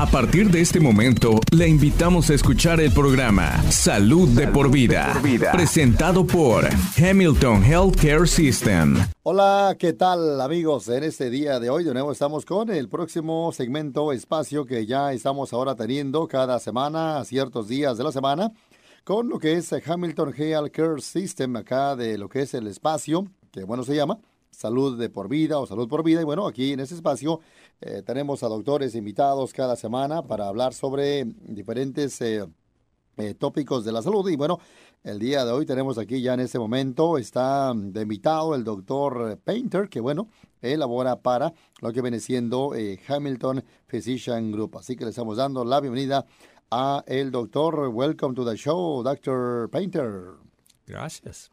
A partir de este momento, le invitamos a escuchar el programa Salud, de, por vida, presentado por Hamilton Healthcare System. Hola, ¿qué tal amigos? En este día de hoy de nuevo estamos con el próximo segmento espacio que ya estamos ahora teniendo cada semana, a ciertos días de la semana, con lo que es Hamilton Healthcare System acá de lo que es el espacio, que bueno se llama salud de por vida o salud por vida. Y bueno, aquí en este espacio eh, tenemos a doctores invitados cada semana para hablar sobre diferentes eh, eh, tópicos de la salud. Y bueno, el día de hoy tenemos aquí ya en este momento, está de invitado el doctor Painter, que bueno, elabora para lo que viene siendo Hamilton Physician Group. Así que le estamos dando la bienvenida a el doctor. Welcome to the show, Dr. Painter. Gracias.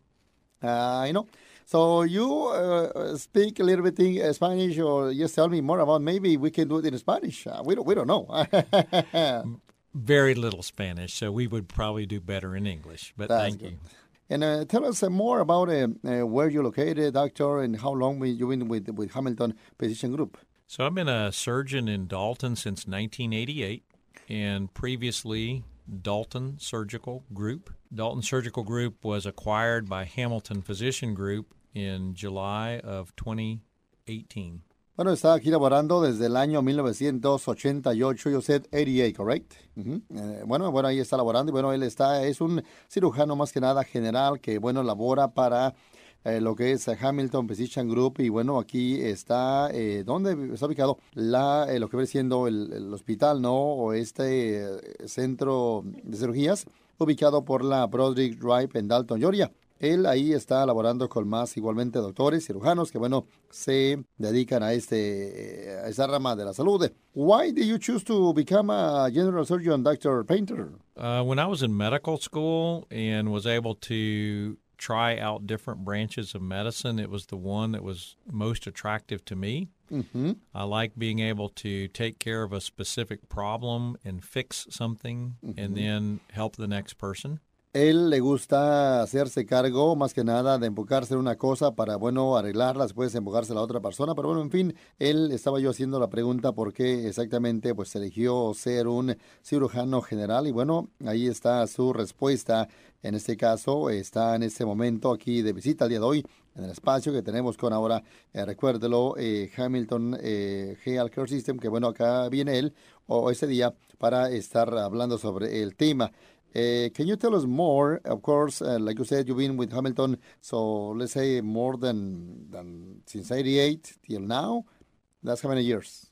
I know. So you uh, speak a little bit in uh, Spanish, or just tell me more about. Maybe we can do it in Spanish. Uh, we don't. We don't know. Very little Spanish, so we would probably do better in English. But That's thank good. you. And uh, tell us uh, more about uh, uh, where you're located, doctor, and how long you've been with with Hamilton Physician Group. So I've been a surgeon in Dalton since 1988, and previously Dalton Surgical Group. Dalton Surgical Group was acquired by Hamilton Physician Group in July of 2018. Bueno, está aquí laborando desde el año 1988, you said 88, correct? Ujú. Eh, bueno, bueno, ahí está laborando y bueno, él está, es un cirujano más que nada general que, bueno, labora para eh, lo que es Hamilton Physician Group y bueno, aquí está, eh, ¿dónde está ubicado? La, eh, lo que viene siendo el, el hospital, ¿no? O este eh, centro de cirugías ubicado por la Broderick Drive en Dalton, Georgia. Él ahí está laborando con más igualmente doctores, cirujanos que bueno, se dedican a este eh, a esa rama de la salud. Why did you choose to become a general surgeon, Dr. Painter? Uh, when I was in medical school and was able to try out different branches of medicine, it was the one that was most attractive to me. Ujú. I like being able to take care of a specific problem and fix something and mm-hmm. then help the next person. Él le gusta hacerse cargo más que nada de enfocarse en una cosa para, bueno, arreglarla, después enfocarse a la otra persona. Pero bueno, en fin, él estaba yo haciendo la pregunta por qué exactamente pues eligió ser un cirujano general. Y bueno, ahí está su respuesta. En este caso, está en este momento aquí de visita el día de hoy en el espacio que tenemos con ahora, eh, recuérdelo, eh, Hamilton eh, Healthcare System, que bueno, acá viene él o ese día para estar hablando sobre el tema. Uh, can you tell us more? Of course, uh, like you said, you've been with Hamilton, so let's say more than than since '88 till now. That's how many years?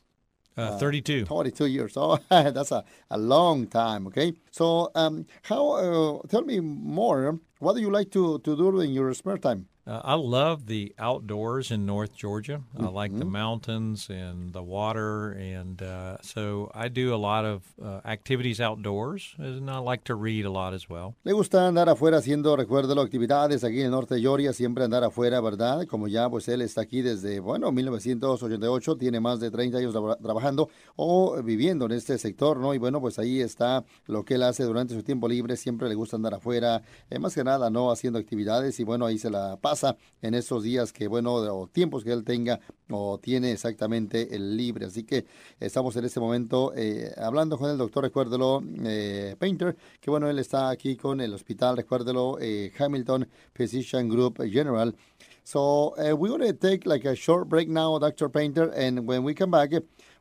Uh, 32. 22 years. Oh, that's a, a long time. Okay. So, um, how? Uh, tell me more. What do you like to to do in your spare time? Uh, I love the outdoors in North Georgia. I like the mountains and the water, and uh, so I do a lot of uh, activities outdoors, and I like to read a lot as well. Le gusta andar afuera haciendo, recuérdelo, actividades aquí en el norte de Georgia, siempre andar afuera, ¿verdad? Como ya pues él está aquí desde, bueno, 1988, tiene más de 30 años traba- trabajando o viviendo en este sector, ¿no? Y bueno, pues ahí está lo que él hace durante su tiempo libre, siempre le gusta andar afuera, eh, más que nada, ¿no? Haciendo actividades y bueno, ahí se la pasa en estos días que, bueno, o tiempos que él tenga o tiene exactamente el libre. Así que estamos en este momento eh, hablando con el doctor, recuérdelo, eh, Painter, que bueno, él está aquí con el hospital, recuérdelo, eh, Hamilton Physician Group General. So uh, we're going to take like a short break now, Dr. Painter, and when we come back,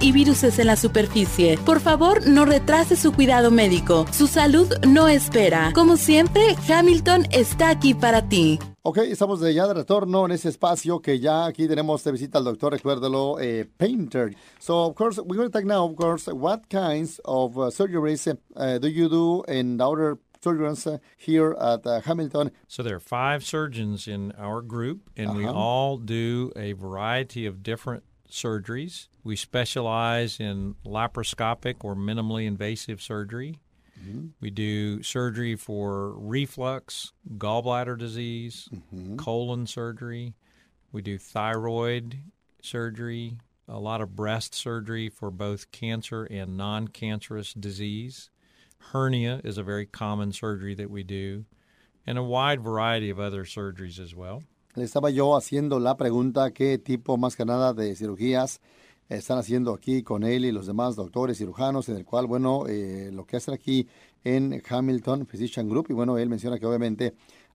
y virus en la superficie. Por favor, no retrase su cuidado médico. Su salud no espera. Como siempre, Hamilton está aquí para ti. Ok, estamos de ya de retorno en ese espacio que ya aquí tenemos de visita al doctor, recuérdalo, eh, Painter. So, of course, we're going to talk now, of course, what kinds of uh, surgeries uh, do you do in the other surgeons uh, here at uh, Hamilton? So there are five surgeons in our group, and we all do a variety of different surgeries. We specialize in laparoscopic or minimally invasive surgery. Mm-hmm. We do surgery for reflux, gallbladder disease, mm-hmm. colon surgery. We do thyroid surgery, a lot of breast surgery for both cancer and non cancerous disease. Hernia is a very common surgery that we do, and a wide variety of other surgeries as well. Le estaba yo haciendo la pregunta qué tipo más que nada de cirugías están haciendo aquí con él y los demás doctores cirujanos, en el cual, bueno, eh, lo que hacen aquí en Hamilton Physician Group, y bueno, él menciona que obviamente,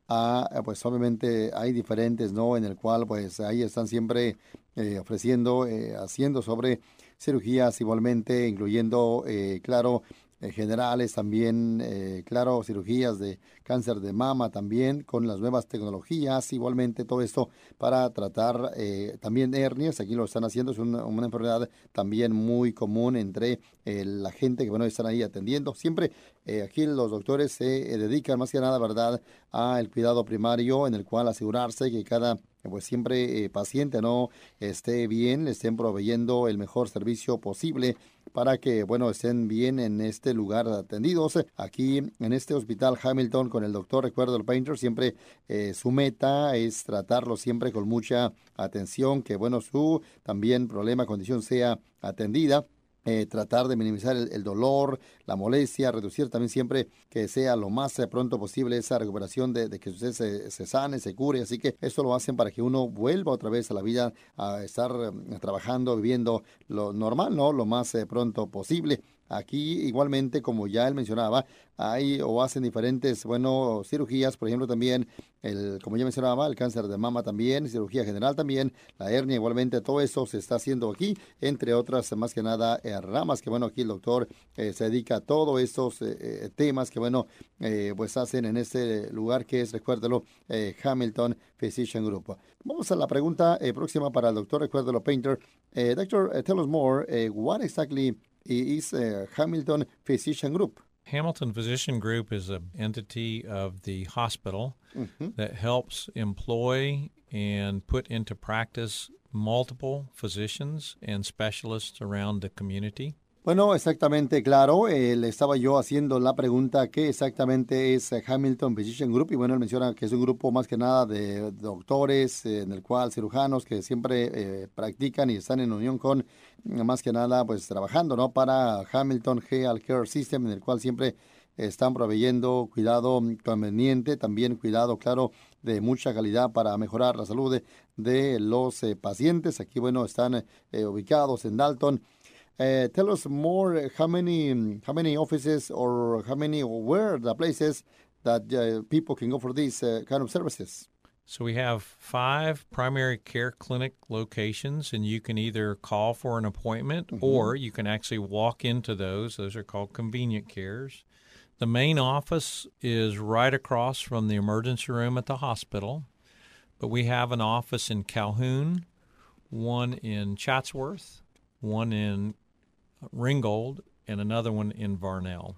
ah, pues obviamente hay diferentes, ¿no? En el cual, pues ahí están siempre eh, ofreciendo, eh, haciendo sobre cirugías igualmente, incluyendo, eh, claro, eh, generales también, eh, claro, cirugías de cáncer de mama también, con las nuevas tecnologías, igualmente todo esto para tratar eh, también hernias, aquí lo están haciendo, es una, enfermedad también muy común entre eh, la gente que, bueno, están ahí atendiendo. Siempre eh, aquí los doctores se eh, dedican más que nada, ¿verdad?, al cuidado primario, en el cual asegurarse que cada pues siempre eh, paciente no esté bien, le estén proveyendo el mejor servicio posible para que, bueno, estén bien en este lugar atendidos. Aquí en este hospital Hamilton con el doctor Recuerdo el Painter, siempre eh, su meta es tratarlo siempre con mucha atención, que, bueno, su también problema, condición sea atendida. Eh, tratar de minimizar el, dolor, la molestia, reducir también siempre que sea lo más eh, pronto posible esa recuperación de, de que usted se, se, sane, se cure. Así que esto lo hacen para que uno vuelva otra vez a la vida, a estar eh, trabajando, viviendo lo normal, ¿no? Lo más eh, pronto posible. Aquí igualmente, como ya él mencionaba, hay o hacen diferentes, bueno, cirugías, por ejemplo, también, el, como ya mencionaba, el cáncer de mama también, cirugía general también, la hernia igualmente, todo eso se está haciendo aquí, entre otras, más que nada, eh, ramas, que bueno, aquí el doctor eh, se dedica a todos estos eh, temas que bueno, pues hacen en este lugar que es, recuérdelo, Hamilton Physician Group. Vamos a la pregunta próxima para el doctor, recuérdelo, Painter. doctor, tell us more, what exactly is uh, Hamilton Physician Group. Hamilton Physician Group is an entity of the hospital mm-hmm. that helps employ and put into practice multiple physicians and specialists around the community. Bueno, exactamente, claro. Eh, le estaba yo haciendo la pregunta qué exactamente es Hamilton Physician Group y bueno, él menciona que es un grupo más que nada de doctores, eh, en el cual cirujanos que siempre eh, practican y están en unión con, más que nada, pues trabajando, ¿no? Para Hamilton Health Care System, en el cual siempre están proveyendo cuidado conveniente, también cuidado, claro, de mucha calidad para mejorar la salud de, de los pacientes. Aquí, bueno, están ubicados en Dalton. Uh, tell us more. How many how many offices or how many or where the places that uh, people can go for these uh, kind of services? So we have five primary care clinic locations, and you can either call for an appointment mm-hmm. or you can actually walk into those. Those are called convenient cares. The main office is right across from the emergency room at the hospital, but we have an office in Calhoun, one in Chatsworth, one in Ringgold and another one in Varnell.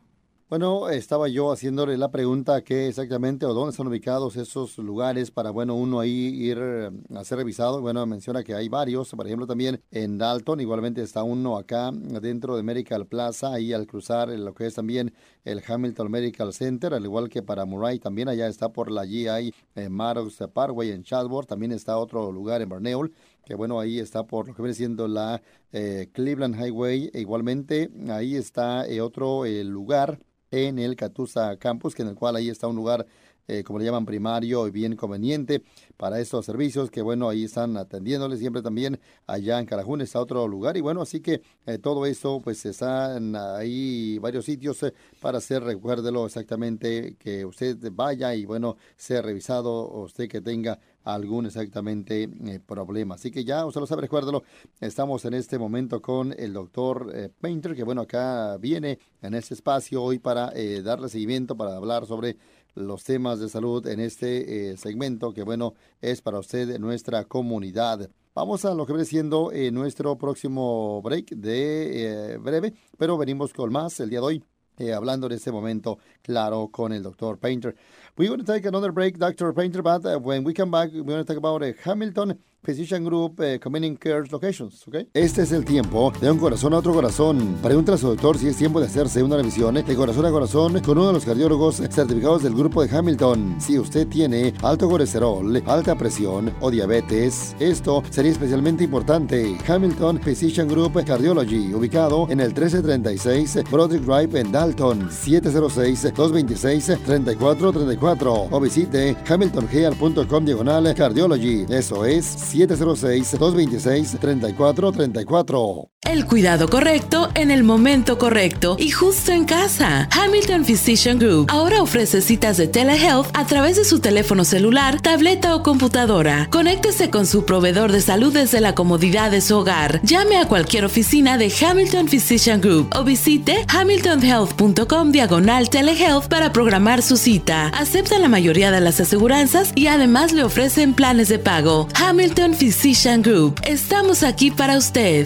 Bueno, estaba yo haciéndole la pregunta qué exactamente o dónde están ubicados esos lugares para, bueno, uno ahí ir eh, a ser revisado. Bueno, menciona que hay varios, por ejemplo, también en Dalton, igualmente está uno acá dentro de Medical Plaza, ahí al cruzar lo que es también el Hamilton Medical Center, al igual que para Murray, también allá está por la GI en Maddox Parkway en Chatsworth, también está otro lugar en Barneul, que bueno, ahí está por lo que viene siendo la eh, Cleveland Highway, e igualmente ahí está eh, otro eh, lugar en el Catusa Campus, que en el cual ahí está un lugar, eh, como le llaman, primario y bien conveniente para estos servicios, que bueno, ahí están atendiéndoles siempre también allá en Carajún está otro lugar y bueno, así que eh, todo eso pues están ahí varios sitios eh, para hacer, recuérdelo exactamente, que usted vaya y bueno, sea revisado usted que tenga algún exactamente problema. Así que ya usted lo sabe, recuérdelo, estamos en este momento con el doctor Painter, que bueno, acá viene en este espacio hoy para darle seguimiento, para hablar sobre los temas de salud en este eh, segmento que bueno es para usted nuestra comunidad. Vamos a lo que viene siendo eh, nuestro próximo break de eh, breve, pero venimos con más el día de hoy. Hablando en este momento, claro, con el Dr. Painter. We're going to take another break, Dr. Painter, but uh, when we come back, we're going to talk about uh, Hamilton Physician Group eh, Community Care Locations. ¿okay? Este es el tiempo de un corazón a otro corazón. Pregunta a su doctor si es tiempo de hacerse una revisión de corazón a corazón con uno de los cardiólogos certificados del grupo de Hamilton. Si usted tiene alto colesterol, alta presión o diabetes, esto sería especialmente importante. Hamilton Physician Group Cardiology, ubicado en el 1336 Broderick Drive en Dalton, 706-226-3434 o visite hamiltongear.com diagonal cardiology. Eso es 706-226-3434. El cuidado correcto en el momento correcto y justo en casa. Hamilton Physician Group ahora ofrece citas de telehealth a través de su teléfono celular, tableta o computadora. Conéctese con su proveedor de salud desde la comodidad de su hogar. Llame a cualquier oficina de Hamilton Physician Group o visite hamiltonhealth.com diagonal telehealth para programar su cita. Acepta la mayoría de las aseguranzas y además le ofrecen planes de pago. Hamilton Physician Group. Estamos aquí para usted.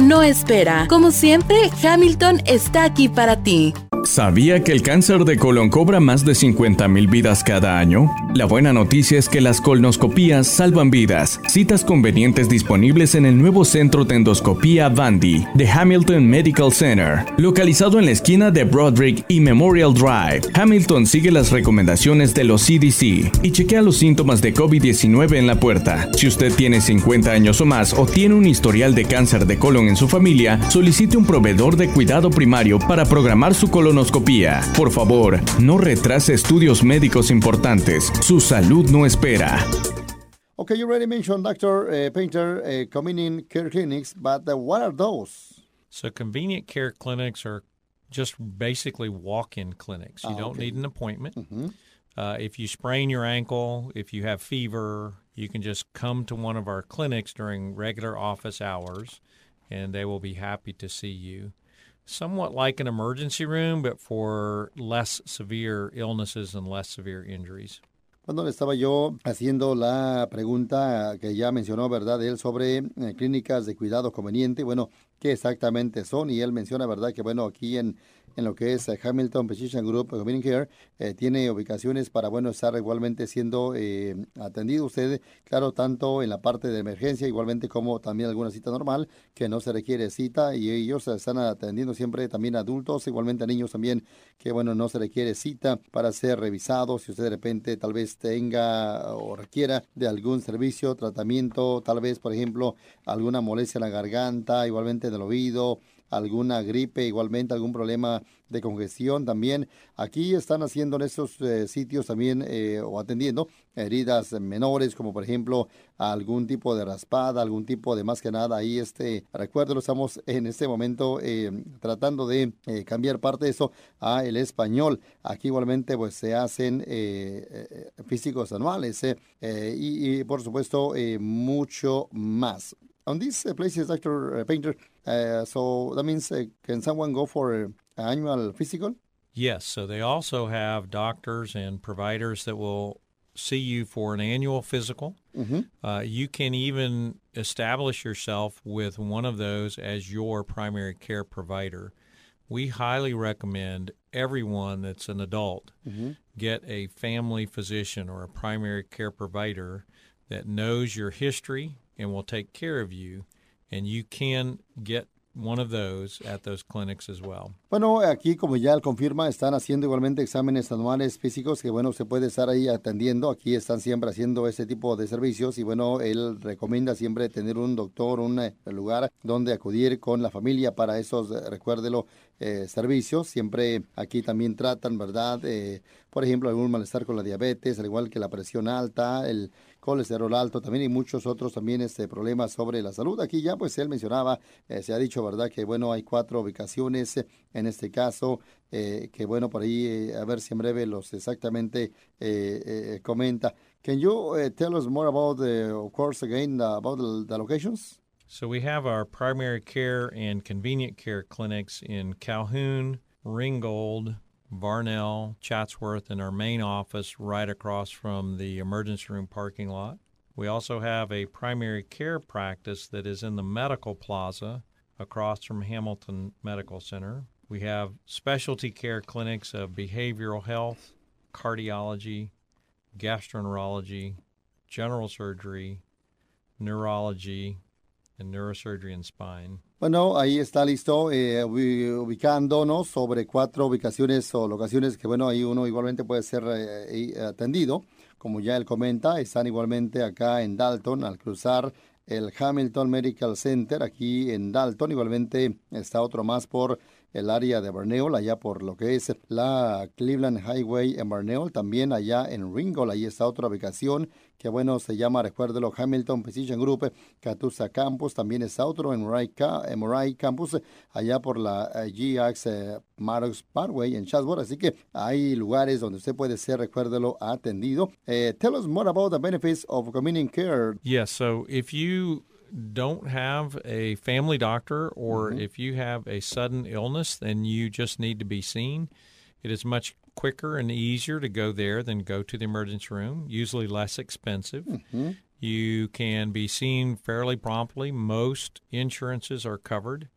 no espera. Como siempre, Hamilton está aquí para ti. ¿Sabía que el cáncer de colon cobra más de 50.000 vidas cada año? La buena noticia es que las colonoscopías salvan vidas. Citas convenientes disponibles en el nuevo centro de endoscopía Vandy de Hamilton Medical Center, localizado en la esquina de Broderick y Memorial Drive. Hamilton sigue las recomendaciones de los CDC y chequea los síntomas de COVID-19 en la puerta. Si usted tiene 50 años o más o tiene un historial de cáncer de colon en su familia, solicite un proveedor de cuidado primario para programar su colonoscopia por favor, no retrase estudios médicos importantes. Su salud no espera. Okay, you already mentioned, Dr. Uh, Painter, uh, convenient care clinics, but uh, what are those? So, convenient care clinics are just basically walk in clinics. You Ah, don't okay. need an appointment. Mhm. Uh, if you sprain your ankle, if you have fever, you can just come to one of our clinics during regular office hours and they will be happy to see you. Somewhat like an emergency room, but for less severe illnesses and less severe injuries. Cuando le estaba yo haciendo la pregunta que ya mencionó, ¿verdad? Él sobre eh, clínicas de cuidado conveniente, bueno, ¿qué exactamente son? Y él menciona, ¿verdad? Que bueno, aquí en, en lo que es eh, Hamilton Physician Group Convenient Care, eh, tiene ubicaciones para, bueno, estar igualmente siendo eh, atendido usted, claro, tanto en la parte de emergencia, igualmente como también alguna cita normal, que no se requiere cita, y ellos están atendiendo siempre también adultos, igualmente a niños también, que bueno, no se requiere cita para ser revisados, si usted de repente tal vez tenga o requiera de algún servicio, tratamiento, tal vez, por ejemplo, alguna molestia en la garganta, igualmente del oído, alguna gripe, igualmente algún problema de congestión también. Aquí están haciendo en estos eh, sitios también eh, o atendiendo heridas menores, como por ejemplo algún tipo de raspada, algún tipo de más que nada ahí este, recuerdo, estamos en este momento eh, tratando de cambiar parte de eso a el español. Aquí igualmente pues se hacen físicos anuales y, y, por supuesto mucho más. On these places, Dr. Painter, uh, so that means uh, can someone go for an annual physical? Yes, so they also have doctors and providers that will see you for an annual physical. Mhm. Uh, you can even establish yourself with one of those as your primary care provider. We highly recommend everyone that's an adult Mhm. get a family physician or a primary care provider that knows your history and will take care of you. And you can get one of those at those clinics as well. Bueno, aquí como ya él confirma, están haciendo igualmente exámenes anuales físicos que bueno, se puede estar ahí atendiendo. Aquí están siempre haciendo ese tipo de servicios y bueno, él recomienda siempre tener un doctor, un eh, lugar donde acudir con la familia para esos, eh, recuérdelo, eh, servicios. Siempre aquí también tratan, ¿verdad? Por ejemplo, algún malestar con la diabetes, al igual que la presión alta, el colesterol alto también y muchos otros también este, problemas sobre la salud. Aquí ya pues él mencionaba, eh, se ha dicho, ¿verdad? Que bueno, hay cuatro ubicaciones en este caso, eh, que bueno, por ahí, eh, a ver si en breve los exactamente comenta. Can you tell us more about, the, of course, again, about the locations? So we have our primary care and convenient care clinics in Calhoun, Ringgold, Varnell, Chatsworth, and our main office right across from the emergency room parking lot. We also have a primary care practice that is in the medical plaza across from Hamilton Medical Center. We have specialty care clinics of behavioral health, cardiology, gastroenterology, general surgery, neurology, and Neurosurgery and Spine. Bueno, ahí está listo, eh, ubicándonos sobre cuatro ubicaciones o locaciones que, bueno, ahí uno igualmente puede ser eh, atendido. Como ya él comenta, están igualmente acá en Dalton al cruzar el Hamilton Medical Center aquí en Dalton. Igualmente está otro más por el área de Barneol, allá por lo que es la Cleveland Highway en Barneol, también allá en Ringgold, ahí está otra ubicación que bueno, se llama, recuérdelo, Hamilton Precision Group, Catusa Campus, también está otro en Murray, Campus, allá por la eh, GX eh, Parkway en Chatsworth, así que hay lugares donde usted puede ser, recuérdelo, atendido. Eh, tell us more about the benefits of community care. Yes, so if you don't have a family doctor or mm-hmm. if you have a sudden illness, then you just need to be seen. It is much quicker and easier to go there than go to the emergency room, usually less expensive. Mm-hmm. You can be seen fairly promptly. Most insurances are covered.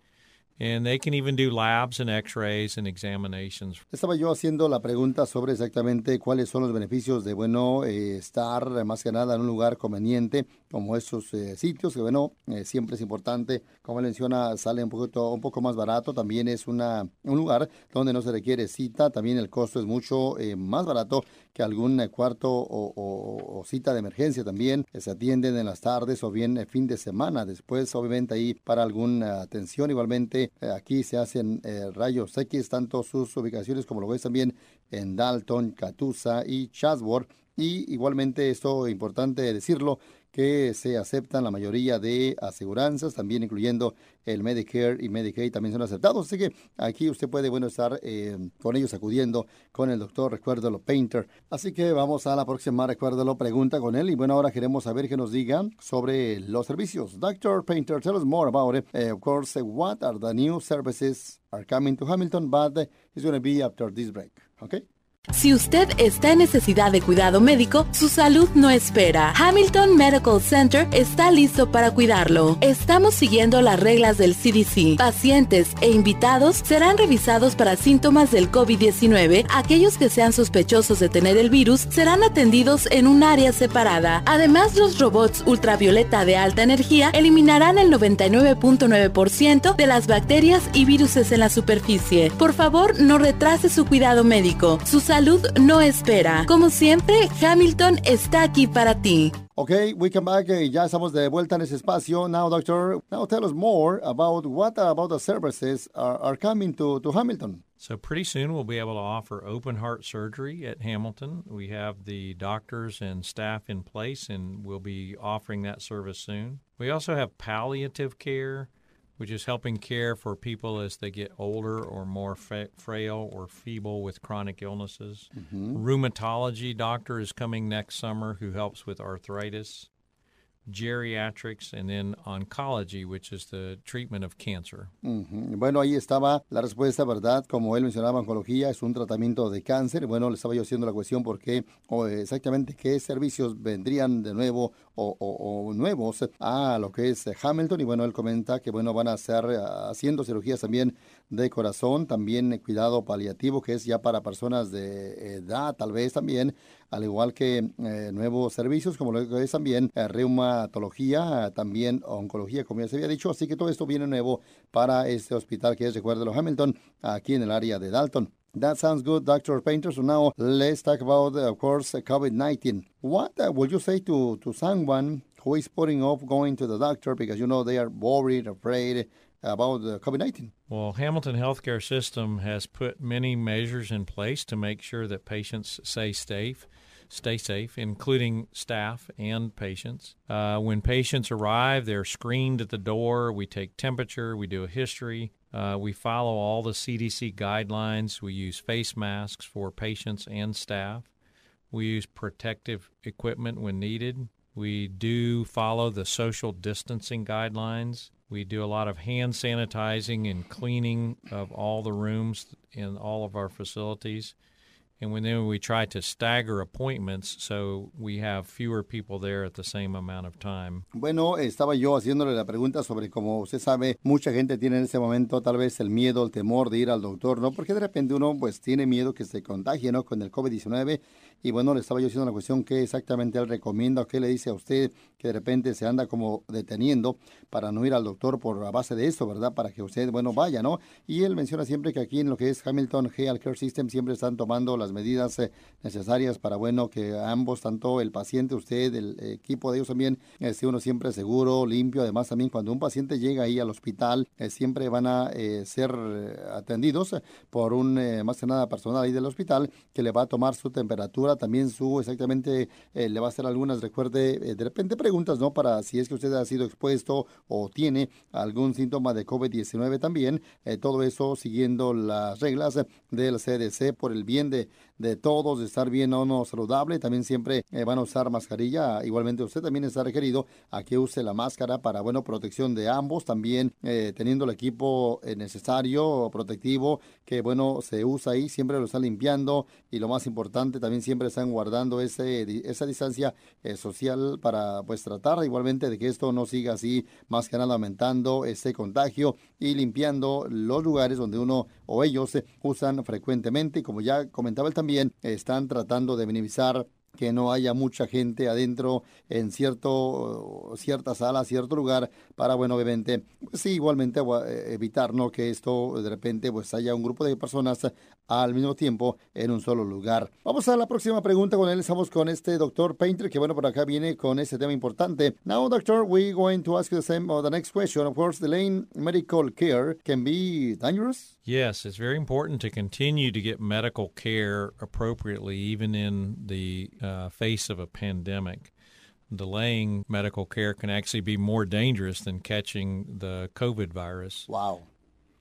And they can even do labs and x-rays and examinations. Estaba yo haciendo la pregunta sobre exactamente cuáles son los beneficios de, bueno, eh, estar más que nada en un lugar conveniente como estos eh, sitios, que bueno, eh, siempre es importante, como menciona, sale un, poquito, un poco más barato, también es una, un lugar donde no se requiere cita, también el costo es mucho más barato que algún cuarto o, cita de emergencia también, se atienden en las tardes o bien fin de semana, después obviamente ahí para alguna atención igualmente eh, aquí se hacen eh, rayos X, tanto sus ubicaciones como lo ves también en Dalton, Catusa y Chatsworth. Y igualmente esto importante decirlo, que se aceptan la mayoría de aseguranzas, también incluyendo el Medicare y Medicaid también son aceptados. Así que aquí usted puede bueno estar eh, con ellos acudiendo con el doctor, recuérdelo, Painter. Así que vamos a la próxima, recuérdelo, pregunta con él. Y bueno, ahora queremos saber que nos diga sobre los servicios. Doctor Painter, tell us more about it. Uh, of course, what are the new services are coming to Hamilton, but it's going to be after this break. Okay? Si usted está en necesidad de cuidado médico, su salud no espera. Hamilton Medical Center está listo para cuidarlo. Estamos siguiendo las reglas del CDC. Pacientes e invitados serán revisados para síntomas del COVID-19. Aquellos que sean sospechosos de tener el virus serán atendidos en un área separada. Además, los robots ultravioleta de alta energía eliminarán el 99.9% de las bacterias y virus en la superficie. Por favor, no retrase su cuidado médico. No espera. Como siempre, Hamilton está aquí para ti. Okay, we come back. Uh, ya estamos de vuelta en ese espacio. Now, doctor, now tell us more about what about the services are, are coming to, to Hamilton. So pretty soon we'll be able to offer open heart surgery at Hamilton. We have the doctors and staff in place, and we'll be offering that service soon. We also have palliative care which is helping care for people as they get older or more fa- frail or feeble with chronic illnesses. Mm-hmm. Rheumatology doctor is coming next summer who helps with arthritis. Geriatrics and then oncology, which is the treatment of cancer. Bueno, ahí estaba la respuesta, ¿verdad? Como él mencionaba, oncología es un tratamiento de cáncer. Bueno, le estaba yo haciendo la cuestión porque o exactamente qué servicios vendrían de nuevo o, nuevos a lo que es Hamilton. Y bueno, él comenta que bueno, van a estar eh, haciendo cirugías también de corazón, también cuidado paliativo, que es ya para personas de edad, tal vez también, al igual que eh, nuevos servicios, como lo que es también eh, reumatología, también oncología, como ya se había dicho. Así que todo esto viene nuevo para este hospital que es, recuerdo, Hamilton, aquí en el área de Dalton. That sounds good, Dr. Painter. So now let's talk about, of course, COVID-19. What uh, would you say to, to someone who is putting off going to the doctor because, you know, they are worried, afraid, about COVID 19? Well, Hamilton Healthcare System has put many measures in place to make sure that patients stay safe stay safe, including staff and patients. Uh, when patients arrive, they're screened at the door. We take temperature, we do a history. Uh, we follow all the CDC guidelines. We use face masks for patients and staff. We use protective equipment when needed. We do follow the social distancing guidelines. We do a lot of hand sanitizing and cleaning of all the rooms in all of our facilities. And when then we try to stagger appointments so we have fewer people there at the same amount of time. Bueno, estaba yo haciéndole la pregunta sobre cómo usted sabe, mucha gente tiene en ese momento tal vez el miedo, el temor de ir al doctor, ¿no? Porque de repente uno pues tiene miedo que se contagie, ¿no? Con el COVID-19 y bueno, le estaba yo haciendo la cuestión qué exactamente él recomienda qué le dice a usted que de repente se anda como deteniendo para no ir al doctor por la base de eso, ¿verdad? Para que usted, bueno, vaya, ¿no? Y él menciona siempre que aquí en lo que es Hamilton Health Care System siempre están tomando las medidas eh, necesarias para, bueno, que ambos, tanto el paciente, usted, el equipo de ellos también, esté uno siempre seguro, limpio. Además, también cuando un paciente llega ahí al hospital, eh, siempre van a eh, ser atendidos por un, más que nada, personal ahí del hospital que le va a tomar su temperatura, también su, exactamente, le va a hacer algunas, recuerde, de repente preguntas, ¿no? Para si es que usted ha sido expuesto o tiene algún síntoma de COVID-19 también, todo eso siguiendo las reglas del CDC por el bien de, de todos, de estar bien o no saludable. También siempre eh, van a usar mascarilla. Igualmente usted también está requerido a que use la máscara para, bueno, protección de ambos. También eh, teniendo el equipo eh, necesario, protectivo, que, bueno, se usa ahí. Siempre lo está limpiando y lo más importante, también siempre están guardando ese, esa distancia social para, pues, tratar igualmente de que esto no siga así, más que nada aumentando ese contagio y limpiando los lugares donde uno o ellos usan frecuentemente. Como ya comentaba él también, están tratando de minimizar que no haya mucha gente adentro en cierto cierta sala, cierto lugar para bueno obviamente pues sí igualmente eh, evitar no que esto de repente pues haya un grupo de personas al mismo tiempo en un solo lugar. Vamos a la próxima pregunta con él estamos con este doctor Painter que bueno por acá viene con este tema importante. Now doctor we going to ask you the same or the next question of course delaying medical care can be dangerous. Yes, it's very important to continue to get medical care appropriately even in the uh, face of a pandemic. Delaying medical care can actually be more dangerous than catching the COVID virus. Wow.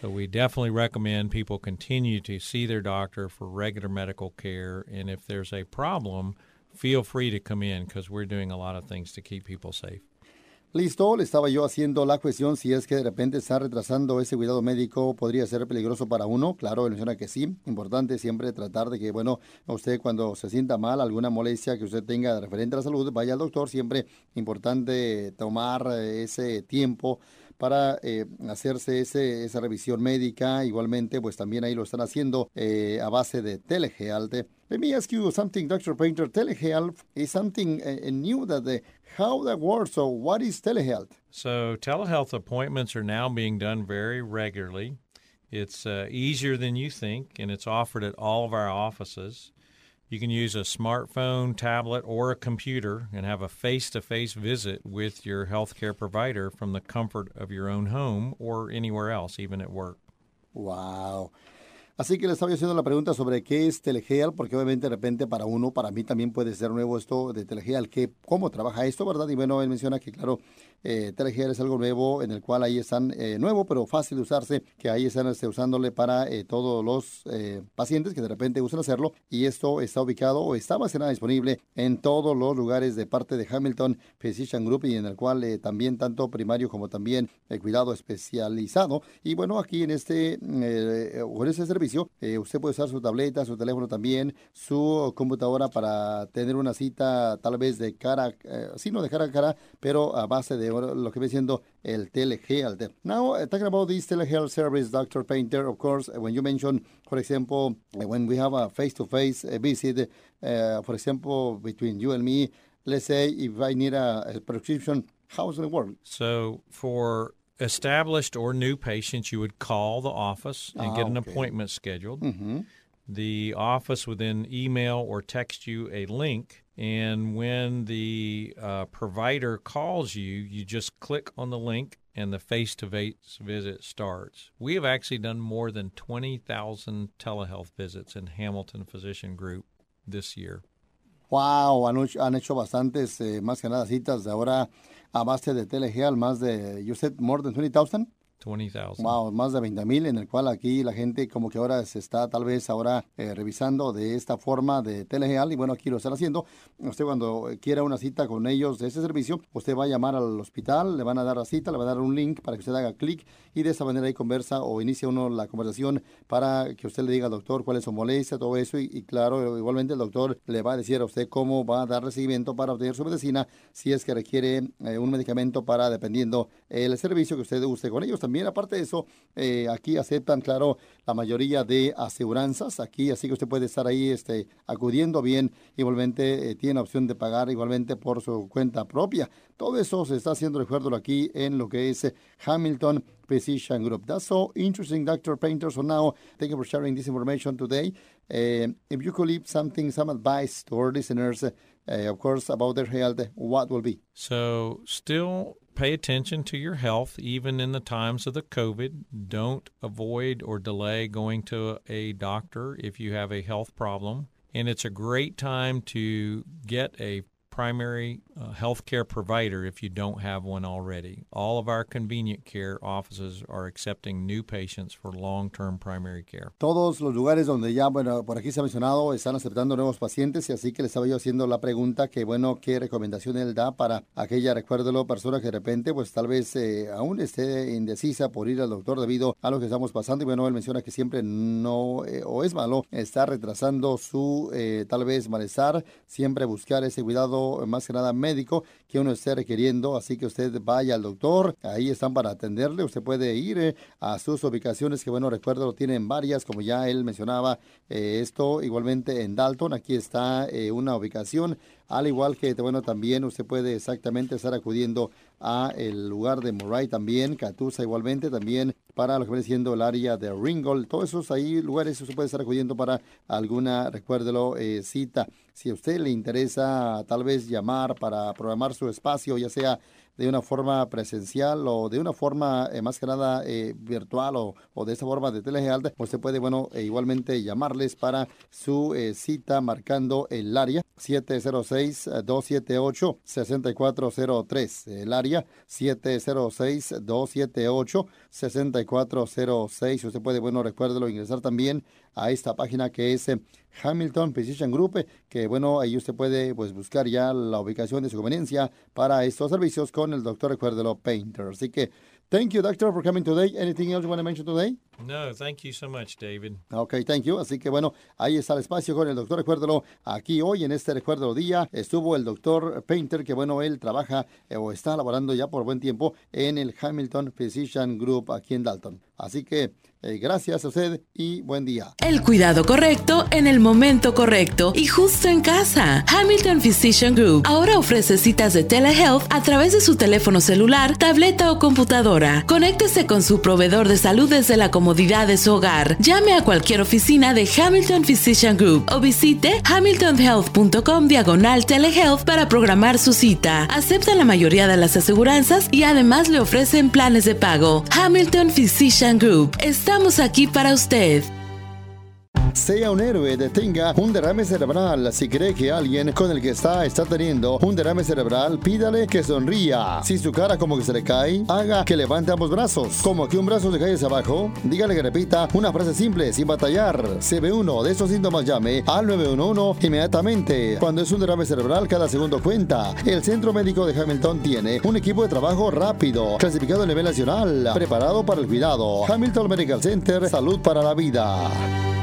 So we definitely recommend people continue to see their doctor for regular medical care. And if there's a problem, feel free to come in because we're doing a lot of things to keep people safe. Listo, le estaba yo haciendo la cuestión si es que de repente está retrasando ese cuidado médico, podría ser peligroso para uno. Claro, él menciona que sí. Importante siempre tratar de que, bueno, usted cuando se sienta mal, alguna molestia que usted tenga referente a la salud, vaya al doctor. Siempre importante tomar ese tiempo para eh, hacerse ese, esa revisión médica. Igualmente, pues también ahí lo están haciendo eh, a base de telehealth. Let me ask you something, Dr. Painter. Telehealth is something uh, new that the, how that works. So, what is telehealth? So, telehealth appointments are now being done very regularly. It's uh, easier than you think, and it's offered at all of our offices. You can use a smartphone, tablet, or a computer and have a face to face visit with your healthcare provider from the comfort of your own home or anywhere else, even at work. Wow. Así que le estaba haciendo la pregunta sobre qué es Telehealth, porque obviamente de repente para uno, para mí también puede ser nuevo esto de Telegeal, que, cómo trabaja esto, ¿verdad? Y bueno, él menciona que, claro, eh, Telegeal es algo nuevo en el cual ahí están, eh, nuevo, pero fácil de usarse, que ahí están este, usándole para eh, todos los eh, pacientes que de repente usan hacerlo. Y esto está ubicado o está que nada disponible en todos los lugares de parte de Hamilton Physician Group y en el cual también tanto primario como también el cuidado especializado. Y bueno, aquí en este, en este servicio, usted puede usar su tableta, su teléfono también, su computadora para tener una cita tal vez de cara, sí, no de cara a cara, pero a base de lo que siendo el telehealth. Now, uh, talking about this telehealth service, Dr. Painter, of course, when you mention, for example, when we have a face-to-face -face visit, uh, for example, between you and me, let's say if I need a, a prescription, how does it work? So for established or new patients, you would call the office and ah, get an okay. appointment scheduled. Mm-hmm. The office would then email or text you a link. And when the uh, provider calls you, you just click on the link and the face to face visit starts. We have actually done more than 20,000 telehealth visits in Hamilton Physician Group this year. Wow, han, han hecho bastantes, eh, más que nada, citas de ahora a base de telehealth, más de, you said more than 20,000? 20,000. Wow, más de 20 mil, en el cual aquí la gente como que ahora se está tal vez ahora eh, revisando de esta forma de telegeal y bueno, aquí lo están haciendo. Usted cuando quiera una cita con ellos de ese servicio, usted va a llamar al hospital, le van a dar la cita, le va a dar un link para que usted haga clic y de esa manera ahí conversa o inicia uno la conversación para que usted le diga al doctor cuál es su molestia, todo eso y, claro, igualmente el doctor le va a decir a usted cómo va a dar seguimiento para obtener su medicina si es que requiere eh, un medicamento para dependiendo el servicio que usted use con ellos. También aparte de eso, eh, aquí aceptan, claro, la mayoría de aseguranzas aquí, así que usted puede estar ahí este, acudiendo bien, igualmente eh, tiene opción de pagar igualmente por su cuenta propia. Todo eso se está haciendo, recuerdo aquí, en lo que es Hamilton Precision Group. That's so interesting, Dr. Painter. So now, thank you for sharing this information today. Uh, if you could leave something, some advice to our listeners, uh, of course, about their health, what will be? So, still pay attention to your health, even in the times of the COVID. Don't avoid or delay going to a doctor if you have a health problem. And it's a great time to get a primary uh, health care provider if you don't have one already. All of our convenient care offices are accepting new patients for long-term primary care. Todos los lugares donde ya, bueno, por aquí se ha mencionado, están aceptando nuevos pacientes y así que le estaba yo haciendo la pregunta que, bueno, ¿qué recomendación él da para aquella, recuérdelo, persona que de repente, pues tal vez eh, aún esté indecisa por ir al doctor debido a lo que estamos pasando y bueno, él menciona que siempre no, eh, o es malo, está retrasando su, eh, tal vez, malestar, siempre buscar ese cuidado más que nada médico que uno esté requiriendo. Así que usted vaya al doctor, ahí están para atenderle. Usted puede ir eh, a sus ubicaciones, que bueno, recuerdo, lo tienen varias, como ya él mencionaba eh, esto, igualmente en Dalton. Aquí está eh, una ubicación al igual que, bueno, también usted puede exactamente estar acudiendo a el lugar de Murray también, Catusa igualmente, también para lo que viene siendo el área de Ringgold, todos esos ahí lugares usted puede estar acudiendo para alguna, recuérdelo, eh, cita. Si a usted le interesa tal vez llamar para programar su espacio, ya sea de una forma presencial o de una forma eh, más que nada eh, virtual o, de esa forma de telehealth, pues se puede, bueno, e igualmente llamarles para su eh, cita marcando el área 706-278-6403. El área 706-278-6406. Usted puede, bueno, recuérdelo, ingresar también a esta página que es Hamilton Physician Group, que bueno, ahí usted puede pues buscar ya la ubicación de su conveniencia para estos servicios el doctor Painter. Así que, thank you, doctor, for coming today. Anything else you want to mention today? No, thank you so much, David. Ok, thank you. Así que bueno, ahí está el espacio con el doctor Recuérdelo. Aquí hoy en este Recuérdelo Día estuvo el doctor Painter, que bueno, él trabaja eh, o está laborando ya por buen tiempo en el Hamilton Physician Group aquí en Dalton. Así que eh, gracias a usted y buen día. El cuidado correcto en el momento correcto y justo en casa. Hamilton Physician Group ahora ofrece citas de telehealth a través de su teléfono celular, tableta o computadora. Conéctese con su proveedor de salud desde la comodidad de su hogar. Llame a cualquier oficina de Hamilton Physician Group o visite hamiltonhealth.com diagonal telehealth para programar su cita. Aceptan la mayoría de las aseguranzas y además le ofrecen planes de pago. Hamilton Physician Group. Estamos aquí para usted. Sea un héroe, detenga un derrame cerebral. Si cree que alguien con el que está está teniendo un derrame cerebral, pídale que sonría. Si su cara como que se le cae, haga que levante ambos brazos. Como que un brazo se cae hacia abajo, dígale que repita una frase simple, sin batallar. Si ve uno de estos síntomas, llame al 911 inmediatamente. Cuando es un derrame cerebral, cada segundo cuenta. El Centro Médico de Hamilton tiene un equipo de trabajo rápido, clasificado a nivel nacional, preparado para el cuidado. Hamilton Medical Center, salud para la vida.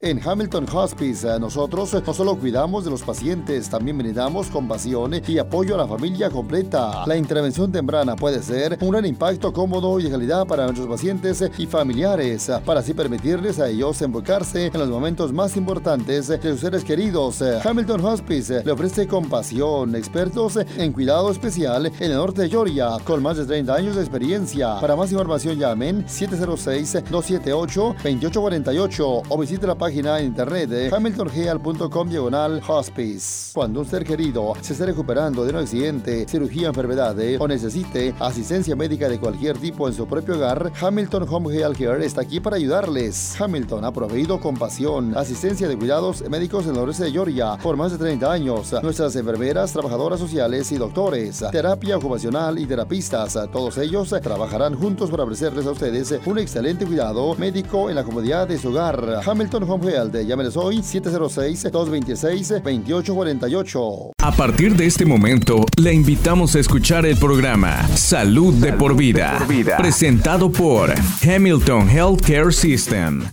En Hamilton Hospice eh, nosotros no solo cuidamos de los pacientes, también brindamos compasión y apoyo a la familia completa. La intervención temprana puede ser un gran impacto cómodo y de calidad para nuestros pacientes y familiares, para así permitirles a ellos enfocarse en los momentos más importantes de sus seres queridos. Hamilton Hospice le ofrece compasión, expertos en cuidado especial en el norte de Georgia, con más de 30 años de experiencia. Para más información llamen 706-278-2848 o visite la página página en internet de hamiltonheal.com diagonal hospice. Cuando un ser querido se esté recuperando de un accidente, cirugía, enfermedad o necesite asistencia médica de cualquier tipo en su propio hogar, Hamilton Home Health Care está aquí para ayudarles. Hamilton ha proveído compasión, asistencia de cuidados médicos en el noreste de Georgia por más de 30 años. Nuestras enfermeras, trabajadoras sociales y doctores, terapia ocupacional y terapistas, todos ellos trabajarán juntos para ofrecerles a ustedes un excelente cuidado médico en la comodidad de su hogar. Hamilton Home Health, llámenes hoy 706-226-2848. A partir de este momento, le invitamos a escuchar el programa Salud, de, por vida, presentado por Hamilton Healthcare System.